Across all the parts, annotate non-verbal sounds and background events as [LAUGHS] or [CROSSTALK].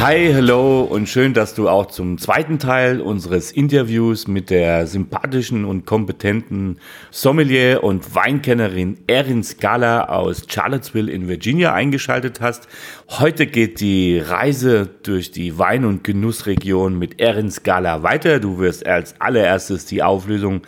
Hi, hello und schön, dass du auch zum zweiten Teil unseres Interviews mit der sympathischen und kompetenten Sommelier und Weinkennerin Erin Scala aus Charlottesville in Virginia eingeschaltet hast. Heute geht die Reise durch die Wein- und Genussregion mit Erin Scala weiter. Du wirst als allererstes die Auflösung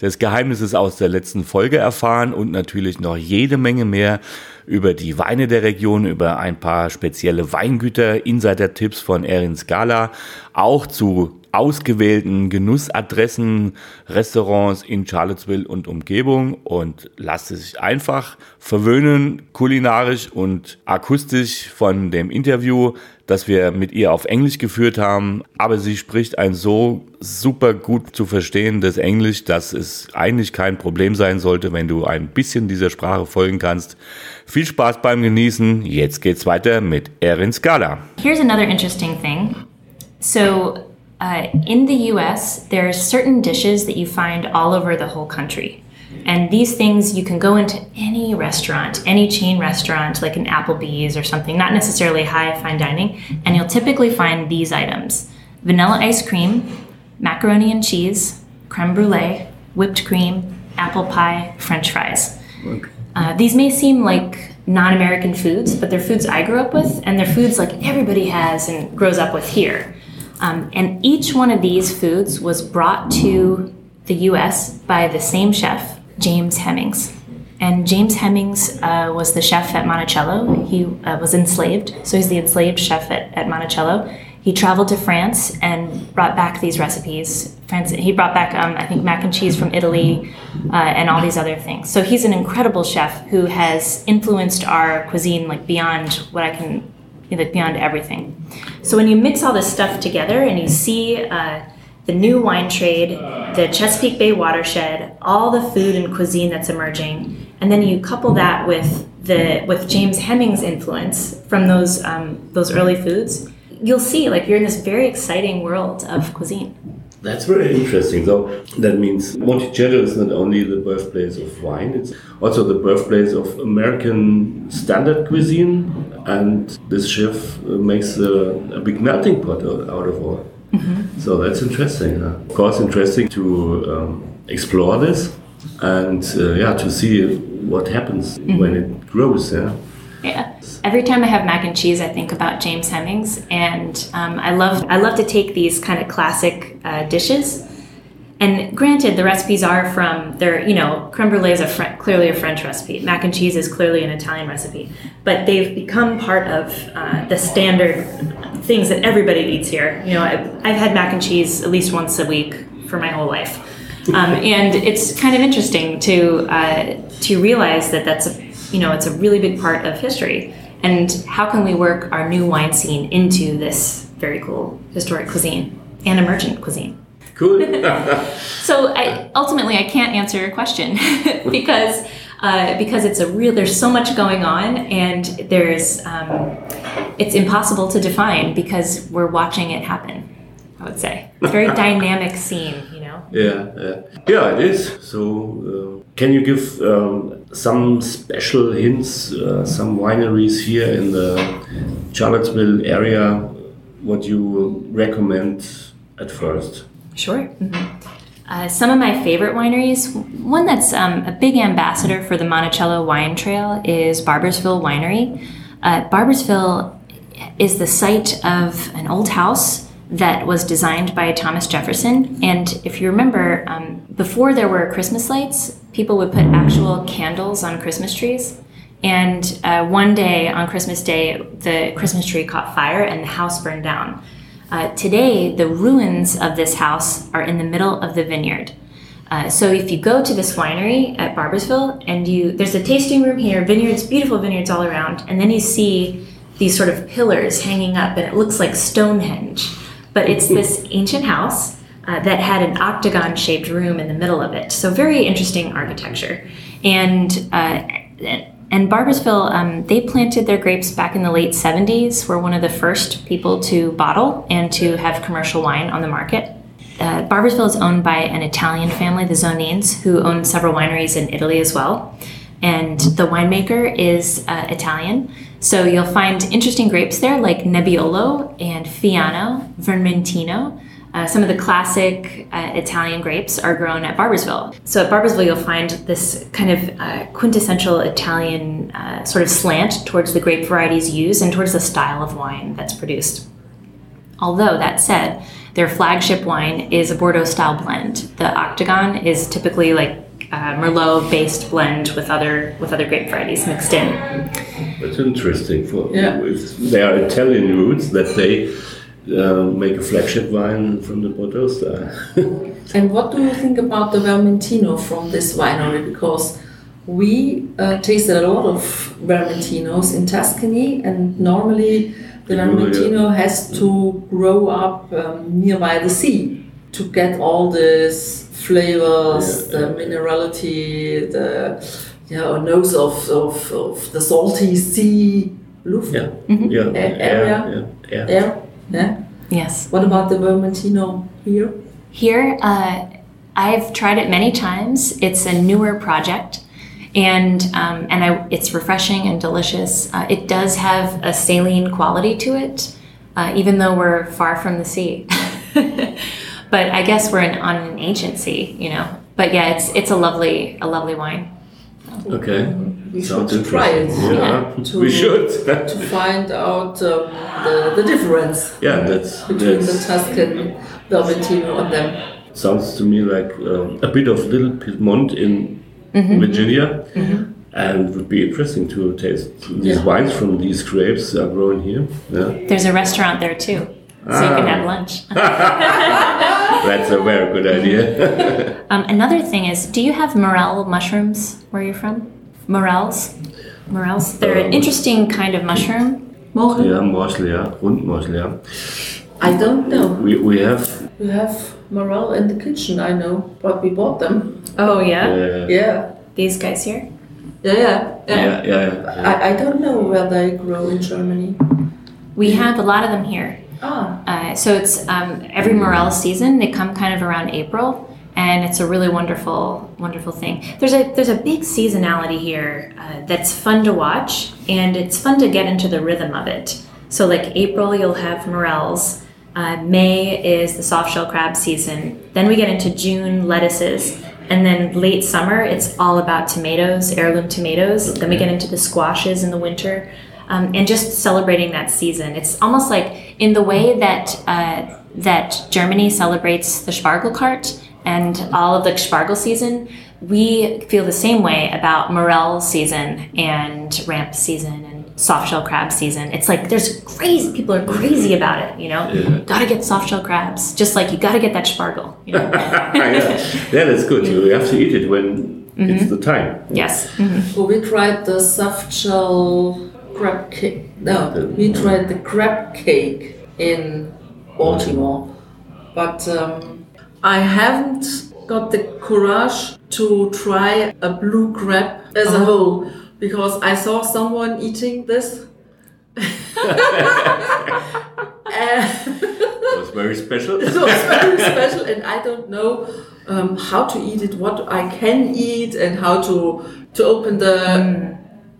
des Geheimnisses aus der letzten Folge erfahren und natürlich noch jede Menge mehr über die Weine der Region, über ein paar spezielle Weingüter, Insider-Tipps von Erin Scala, auch zu ausgewählten Genussadressen, Restaurants in Charlottesville und Umgebung und lasst es sich einfach verwöhnen, kulinarisch und akustisch von dem Interview, das wir mit ihr auf Englisch geführt haben. Aber sie spricht ein so super gut zu verstehendes Englisch, dass es eigentlich kein Problem sein sollte, wenn du ein bisschen dieser Sprache folgen kannst. Viel Spaß beim Genießen. Jetzt geht's weiter mit Erin Scala. Here's another interesting thing. So, uh, in the US, there are certain dishes that you find all over the whole country. And these things, you can go into any restaurant, any chain restaurant, like an Applebee's or something, not necessarily high fine dining, and you'll typically find these items vanilla ice cream, macaroni and cheese, creme brulee, whipped cream, apple pie, french fries. Uh, these may seem like non American foods, but they're foods I grew up with, and they're foods like everybody has and grows up with here. Um, and each one of these foods was brought to the US by the same chef, James Hemings. And James Hemings uh, was the chef at Monticello. He uh, was enslaved, so he's the enslaved chef at, at Monticello. He traveled to France and brought back these recipes. France, he brought back, um, I think, mac and cheese from Italy uh, and all these other things. So he's an incredible chef who has influenced our cuisine like beyond what I can, like beyond everything. So when you mix all this stuff together and you see uh, the new wine trade, the Chesapeake Bay watershed, all the food and cuisine that's emerging, and then you couple that with the with James Hemings' influence from those um, those early foods, you'll see like you're in this very exciting world of cuisine. That's very interesting. So that means Monticello is not only the birthplace of wine; it's also the birthplace of American standard cuisine, and this chef makes a, a big melting pot out of all. Mm-hmm. So that's interesting. Huh? Of course, interesting to um, explore this and uh, yeah, to see what happens mm-hmm. when it grows. Yeah. Yeah. Every time I have mac and cheese, I think about James Hemings, and um, I love I love to take these kind of classic uh, dishes. And granted, the recipes are from they're you know creme brulee is a Fre- clearly a French recipe. Mac and cheese is clearly an Italian recipe, but they've become part of uh, the standard things that everybody eats here. You know, I've, I've had mac and cheese at least once a week for my whole life, um, [LAUGHS] and it's kind of interesting to uh, to realize that that's a you know it's a really big part of history. And how can we work our new wine scene into this very cool historic cuisine and emergent cuisine? Cool. [LAUGHS] [LAUGHS] so I, ultimately, I can't answer your question [LAUGHS] because uh, because it's a real. There's so much going on, and there's um, it's impossible to define because we're watching it happen. I would say it's a very dynamic scene, you know. Yeah, yeah, yeah. It is. So, uh, can you give um, some special hints, uh, some wineries here in the Charlottesville area? What you recommend at first? Sure. Mm -hmm. uh, some of my favorite wineries, one that's um, a big ambassador for the Monticello Wine Trail is Barboursville Winery. Uh, Barboursville is the site of an old house that was designed by Thomas Jefferson. And if you remember, um, before there were Christmas lights, people would put actual candles on Christmas trees. And uh, one day on Christmas Day, the Christmas tree caught fire and the house burned down. Uh, today, the ruins of this house are in the middle of the vineyard. Uh, so if you go to this winery at Barboursville and you there's a tasting room here, vineyards, beautiful vineyards all around, and then you see these sort of pillars hanging up, and it looks like Stonehenge but it's this ancient house. uh, that had an octagon shaped room in the middle of it. So, very interesting architecture. And uh, and Barboursville, um, they planted their grapes back in the late 70s, were one of the first people to bottle and to have commercial wine on the market. Uh, Barboursville is owned by an Italian family, the Zonins, who own several wineries in Italy as well. And the winemaker is uh, Italian. So you'll find interesting grapes there like Nebbiolo and Fiano, Vermentino. Uh, some of the classic uh, Italian grapes are grown at Barboursville. So at Barboursville, you'll find this kind of uh, quintessential Italian uh, sort of slant towards the grape varieties used and towards the style of wine that's produced. Although, that said, their flagship wine is a Bordeaux style blend. The Octagon is typically like uh, Merlot based blend with other with other grape varieties mixed in. That's interesting. For Yeah. if they are Italian roots that they uh, make a flagship wine from the Bordeaux [LAUGHS] style. And what do you think about the Vermentino from this winery? Because we uh, tasted a lot of Vermentinos in Tuscany, and normally the Vermentino has to grow up um, nearby the sea to get all these flavors, Yeah, the minerality, the yeah, or nose of, of, of the salty sea luft yeah, Mm-hmm. yeah, A- area? yeah, air. air. Yeah. Yes. What about the Vermentino here? Here, uh, I've tried it many times. It's a newer project, and um, and I, it's refreshing and delicious. Uh, it does have a saline quality to it, uh, even though we're far from the sea. [LAUGHS] but I guess we're in, on an agency, you know. But yeah, it's it's a lovely a lovely wine. Okay, We sounds should try it. interesting. Yeah, To- we should. to find out um, the, the difference yeah, that's between the that's Tuscan Vermentino and them. sounds to me like um, a bit of Little Piedmont in Mm-hmm. Virginia. And would be interesting to taste these Yeah. wines from these grapes that are grown here. Yeah, There's a restaurant there too, so you can have lunch. [LAUGHS] [LAUGHS] that's a very good idea. [LAUGHS] Um, another thing is, do you have morel mushrooms where you're from? Morels? Morels? They're an interesting kind of mushroom. Morel? ja, Morchel, ja, Rundmorchel, ja. I don't know. We, we have We have morel in the kitchen, I know, but we bought them. Oh, yeah? uh, Yeah. These guys here? Yeah, yeah. yeah. yeah, yeah, yeah. I, I don't know where they grow in Germany. We have a lot of them here. Ah, Uh, so it's um, every morel season, they come kind of around April. And it's a really wonderful, wonderful thing. There's a there's a big seasonality here uh, that's fun to watch, and it's fun to get into the rhythm of it. So like April, you'll have morels. Uh, May is the soft shell crab season. Then we get into June, lettuces, and then late summer, it's all about tomatoes, heirloom tomatoes. Then we get into the squashes in the winter, um, and just celebrating that season. It's almost like in the way that uh, that Germany celebrates the Spargelkart and all of the Spargel season. We feel the same way about morel season and ramp season and soft shell crab season. It's like there's crazy people are crazy about it. You know, Yeah. gotta get soft shell crabs, just like you gotta get that Spargel. You know? [LAUGHS] yeah. yeah, that's good. You have to eat it when it's the time. yes. so we tried the soft shell crab cake. No, we tried the crab cake in Baltimore. But um, I haven't got the courage to try a blue crab as a whole because I saw someone eating this. It was very special. [LAUGHS] it was very special, and I don't know um, how to eat it, what I can eat, and how to to open the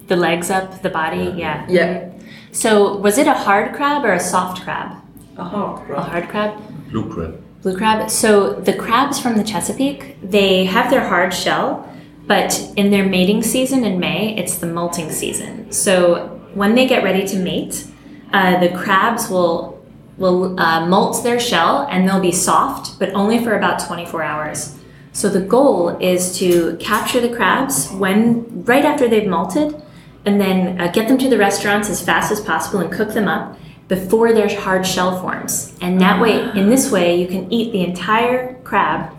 The legs up, the body, yeah. yeah So was it a hard crab or a soft crab? a hard crab. A crab. hard crab? Blue crab. Blue crab. So the crabs from the Chesapeake, they have their hard shell, but in their mating season in May, it's the molting season. So when they get ready to mate, uh, the crabs will will uh, molt their shell and they'll be soft, but only for about 24 hours. So the goal is to capture the crabs when right after they've molted, and then uh, get them to the restaurants as fast as possible and cook them up before their hard shell forms. And that way, in this way, you can eat the entire crab,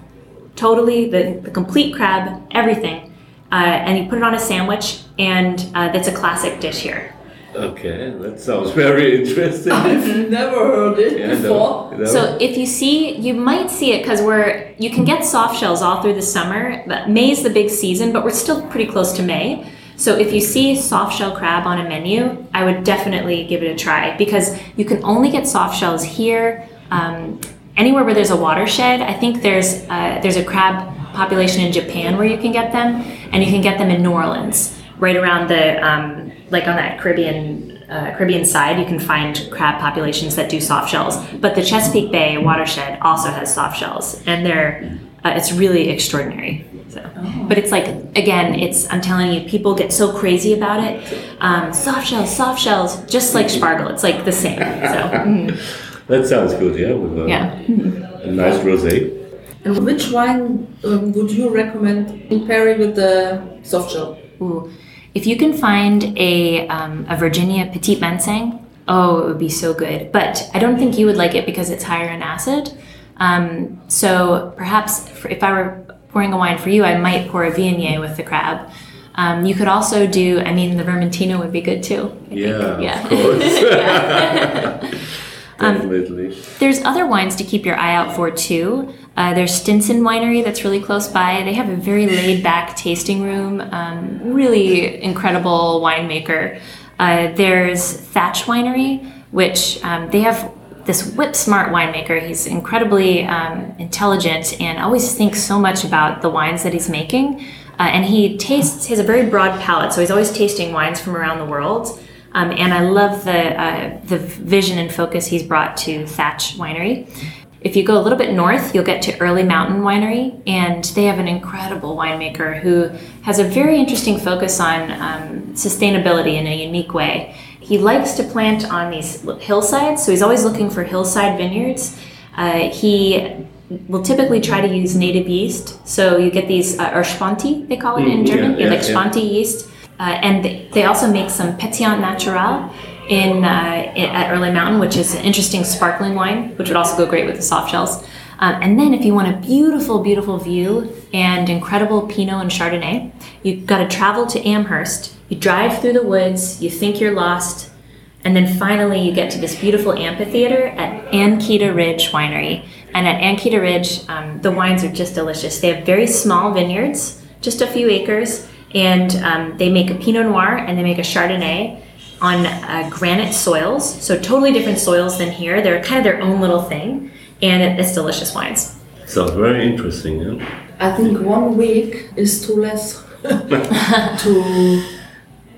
totally the, the complete crab, everything, uh, and you put it on a sandwich, and uh, that's a classic dish here. Okay, that sounds very interesting. [LAUGHS] I've never heard it Yeah, before. no. So if you see, you might see it because we're you can get soft shells all through the summer. But May's the big season, but we're still pretty close to May. So if you see soft shell crab on a menu, I would definitely give it a try because you can only get soft shells here. Um, anywhere where there's a watershed, I think there's uh, there's a crab population in Japan where you can get them, and you can get them in New Orleans, right around the um, like on that Caribbean uh, Caribbean side. You can find crab populations that do soft shells, but the Chesapeake Bay watershed also has soft shells, and they're uh, it's really extraordinary. So, but it's like again, it's I'm telling you, people get so crazy about it. Um, soft shells, soft shells, just like Spargel. It's like the same. So mm, [LAUGHS] that sounds good, yeah, with a, yeah. a nice rosé. And which wine um, would you recommend in pairing with the soft shell? Ooh. If you can find a, um, a Virginia Petite Manseng, oh, it would be so good. But I don't think you would like it because it's higher in acid. Um, so perhaps if I were pouring a wine for you, I might pour a Viognier with the crab. Um, you could also do, I mean, the Vermentino would be good too. I think. Yeah, yeah. of course. [LAUGHS] [LAUGHS] [LAUGHS] Definitely. There's other wines to keep your eye out for too. Uh, there's Stinson Winery that's really close by. They have a very laid back tasting room, um, really incredible winemaker. Uh, there's Thatch Winery, which um, they have this whip smart winemaker. He's incredibly um, intelligent and always thinks so much about the wines that he's making. Uh, and he tastes, he has a very broad palate, so he's always tasting wines from around the world. Um, and I love the uh, the vision and focus he's brought to Thatch Winery. If you go a little bit north, you'll get to Early Mountain Winery, and they have an incredible winemaker who has a very interesting focus on um, sustainability in a unique way. He likes to plant on these hillsides, so he's always looking for hillside vineyards. Uh, he will typically try to use native yeast, so you get these uh, or they call it in Mm, yeah, German, yeah, like yeah. Sponti yeast. Uh, and they, they also make some Pétillant Naturel in, uh, at Early Mountain, which is an interesting sparkling wine, which would also go great with the soft shells. Um, and then if you want a beautiful, beautiful view and incredible Pinot and Chardonnay, you've got to travel to Amherst. You drive through the woods, you think you're lost, and then finally you get to this beautiful amphitheater at Ankida Ridge Winery. And at Ankida Ridge, um, the wines are just delicious. They have very small vineyards, just a few acres, and um, they make a Pinot Noir and they make a Chardonnay on uh, granite soils. So totally different soils than here. They're kind of their own little thing, and it's delicious wines. Sounds very interesting, yeah? I think one week is too less [LAUGHS] to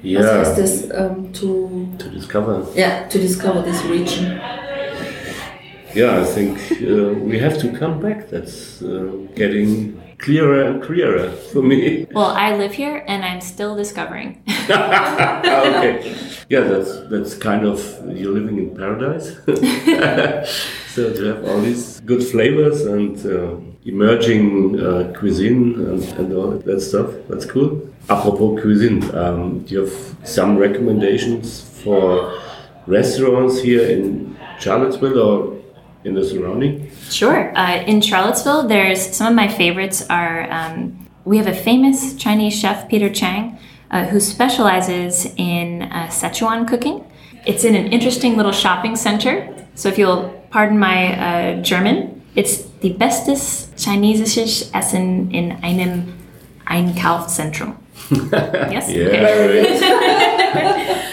Yeah, is this um, to to discover. yeah to discover this region. Yeah, I think uh, we have to come back. That's uh, getting clearer and clearer for me. Well, I live here and I'm still discovering. [LAUGHS] okay. Yeah, that's that's kind of you're living in paradise. [LAUGHS] so to have all these good flavors and uh, emerging uh, cuisine and, and all that stuff, that's cool. Apropos cuisine, um, do you have some recommendations for restaurants here in Charlottesville or in the surrounding? Sure. Uh, in Charlottesville, there's some of my favorites are um, we have a famous Chinese chef, Peter Chang, uh, who specializes in uh, Szechuan cooking. It's in an interesting little shopping center. So if you'll pardon my uh, German, it's the bestes chinesisches Essen in einem Einkaufszentrum. [LAUGHS] yes? Yeah.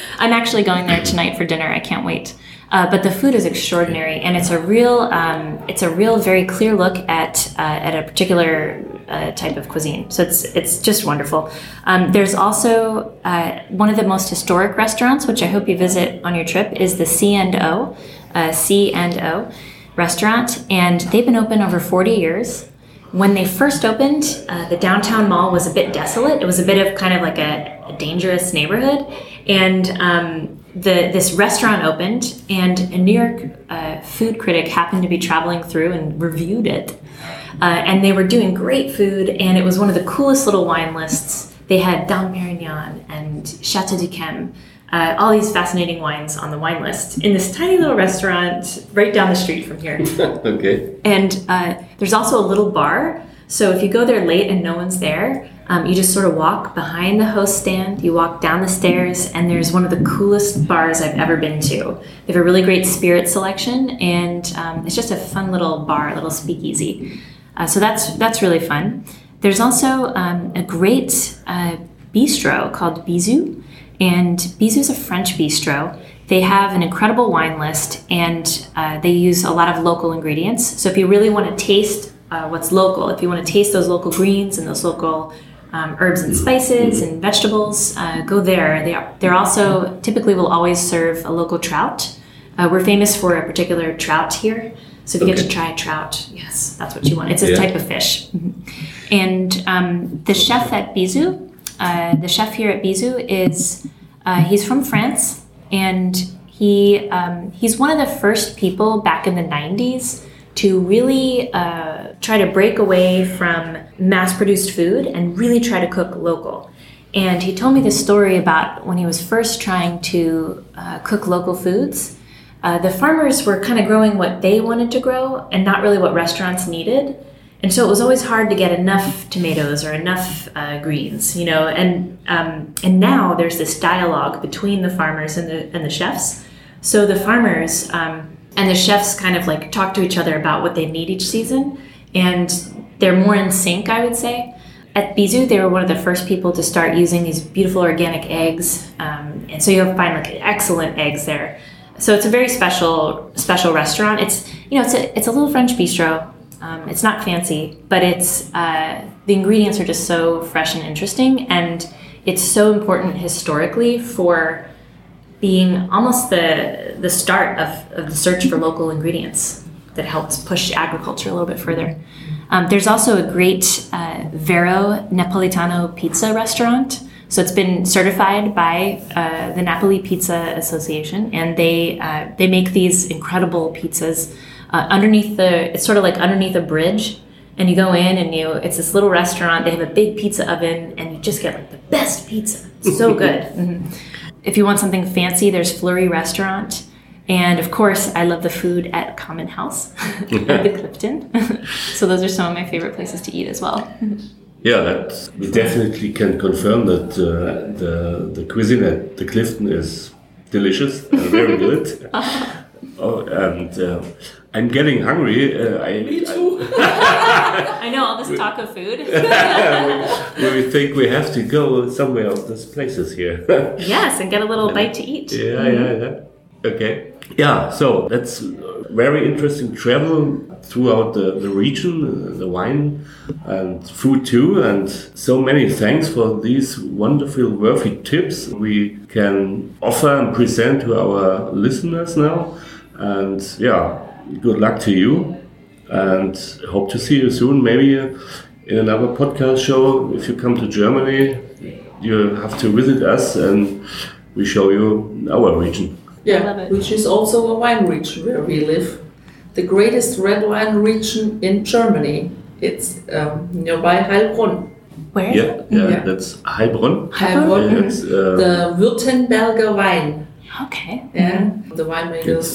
[LAUGHS] I'm actually going there tonight for dinner. I can't wait. Uh, but the food is extraordinary, and it's a real, um, it's a real, very clear look at uh, at a particular uh, type of cuisine. So it's it's just wonderful. Um, there's also uh, one of the most historic restaurants, which I hope you visit on your trip, is the C and O, uh, C and O restaurant, and they've been open over 40 years. When they first opened, uh, the downtown mall was a bit desolate. It was a bit of kind of like a, a dangerous neighborhood, and um, the this restaurant opened, and a New York uh, food critic happened to be traveling through and reviewed it, uh, and they were doing great food, and it was one of the coolest little wine lists. They had Dom Perignon and Chateau d'Yquem, uh, all these fascinating wines on the wine list in this tiny little restaurant right down the street from here. [LAUGHS] okay. And uh, there's also a little bar So if you go there late and no one's there, um, you just sort of walk behind the host stand, you walk down the stairs, and there's one of the coolest bars I've ever been to. They have a really great spirit selection, and um, it's just a fun little bar, a little speakeasy. Uh, so that's that's really fun. There's also um, a great uh, bistro called Bisou, and Bisou is a French bistro. They have an incredible wine list, and uh, they use a lot of local ingredients. So if you really want to taste uh, what's local, if you want to taste those local greens and those local um, herbs and spices and vegetables, uh, go there. They are, they're also typically will always serve a local trout. Uh, we're famous for a particular trout here. So if you get to try a trout, yes, that's what you want. It's a Yeah. type of fish. Mhm. And um, the chef at Bisou, uh, the chef here at Bisou is uh, he's from France, and he um, he's one of the first people back in the '90s to really uh, try to break away from mass-produced food and really try to cook local. And he told me this story about when he was first trying to uh, cook local foods. Uh, the farmers were kind of growing what they wanted to grow and not really what restaurants needed. And so it was always hard to get enough tomatoes or enough uh, greens, you know. And um, and now there's this dialogue between the farmers and the and the chefs. So the farmers um, and the chefs kind of like talk to each other about what they need each season, and they're more in sync, I would say. At Bisou, they were one of the first people to start using these beautiful organic eggs, um, and so you'll find like excellent eggs there. So it's a very special special restaurant. It's you know it's a it's a little French bistro. Um, it's not fancy, but it's uh, the ingredients are just so fresh and interesting, and it's so important historically for being almost the the start of, of the search for local ingredients that helps push agriculture a little bit further. Um, there's also a great uh, Vero Napolitano pizza restaurant. So it's been certified by uh, the Napoli Pizza Association, and they uh, they make these incredible pizzas uh, underneath the. It's sort of like underneath a bridge, and you go in and you. It's this little restaurant. They have a big pizza oven, and you just get like the best pizza. So [LAUGHS] good. Mhm. If you want something fancy, there's Fleurie Restaurant. And of course, I love the food at Common House [LAUGHS] at the Clifton. [LAUGHS] so those are some of my favorite places to eat as well. Yeah, that we definitely can confirm that uh, the the cuisine at the Clifton is delicious, and very [LAUGHS] good. oh, and uh, I'm getting hungry. Uh, I, Me too. [LAUGHS] [LAUGHS] I know all this talk of food. I, we think we have to go somewhere of these places here. yes, and get a little bite to eat. Yeah, yeah, yeah. Okay. Yeah, so that's very interesting travel throughout the, the region, uh, the wine and food too. And so many thanks for these wonderful, worthy tips we can offer and present to our listeners now. And yeah, good luck to you. And hope to see you soon, maybe in another podcast show. If you come to Germany, you have to visit us and we show you our region. Yeah, love it. which is also a wine region where we live. The greatest red wine region in Germany. It's um, nearby Heilbronn. Where is Yeah, yeah, Yeah. that's Heilbronn. Heilbronn. Yeah, it's, uh, The Württemberger wine. Okay. Yeah. The winemakers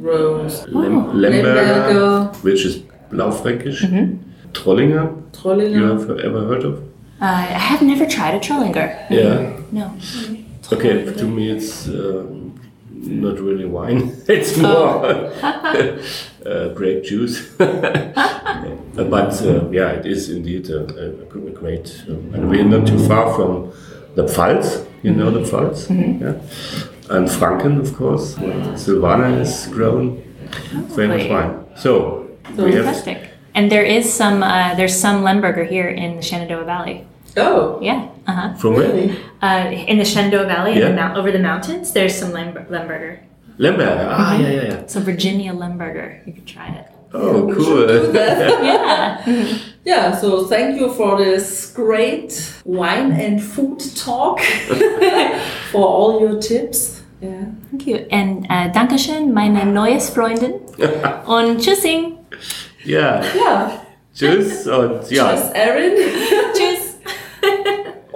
rose Lem- Lemberger, Lemberger, which is Blaufränkisch. Mm-hmm. Trollinger, you Trollinger. have ever heard of? Uh, I have never tried a Trollinger. Yeah. No. Okay, to me it's uh, not really wine. [LAUGHS] It's more [LAUGHS] uh, grape juice. [LAUGHS] Uh, but uh, yeah, it is indeed a, a, a great. Um, and we're not too far from the Pfalz. You know the Pfalz, yeah. And Franken, of course. where Silvaner is grown. Famous great. wine. So we have Fantastic. And there is some uh, there's some Lemberger here in the Shenandoah Valley. Oh, Yeah. Uh-huh. from where? Uh, in the Shenandoah Valley, in Yeah. the mount, over the mountains, there's some Lem- Lemberger. Lemberger. Ah, yeah, yeah, yeah. So Virginia Lemberger. You could try it. Oh, We should do cool. that. [LAUGHS] [LAUGHS] Yeah. Yeah, so thank you for this great wine and food talk, [LAUGHS] for all your tips. Yeah. Thank you. And äh, Dankeschön, meine neues Freundin. Und tschüssing. Ja, Ja, tschüss und ja. tschüss, Erin. Tschüss.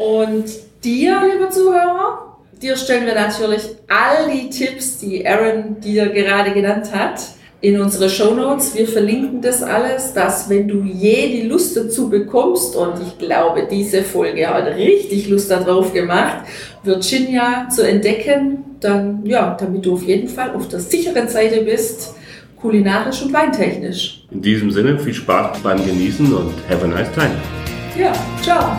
Und dir, liebe Zuhörer, dir stellen wir natürlich all die Tipps, die Erin dir gerade genannt hat, in unsere Show Notes. Wir verlinken das alles, dass wenn du je die Lust dazu bekommst, und ich glaube, diese Folge hat richtig Lust darauf gemacht, Virginia zu entdecken, dann ja, damit du auf jeden Fall auf der sicheren Seite bist, kulinarisch und weintechnisch. In diesem Sinne viel Spaß beim Genießen und have a nice time. Ja, ciao.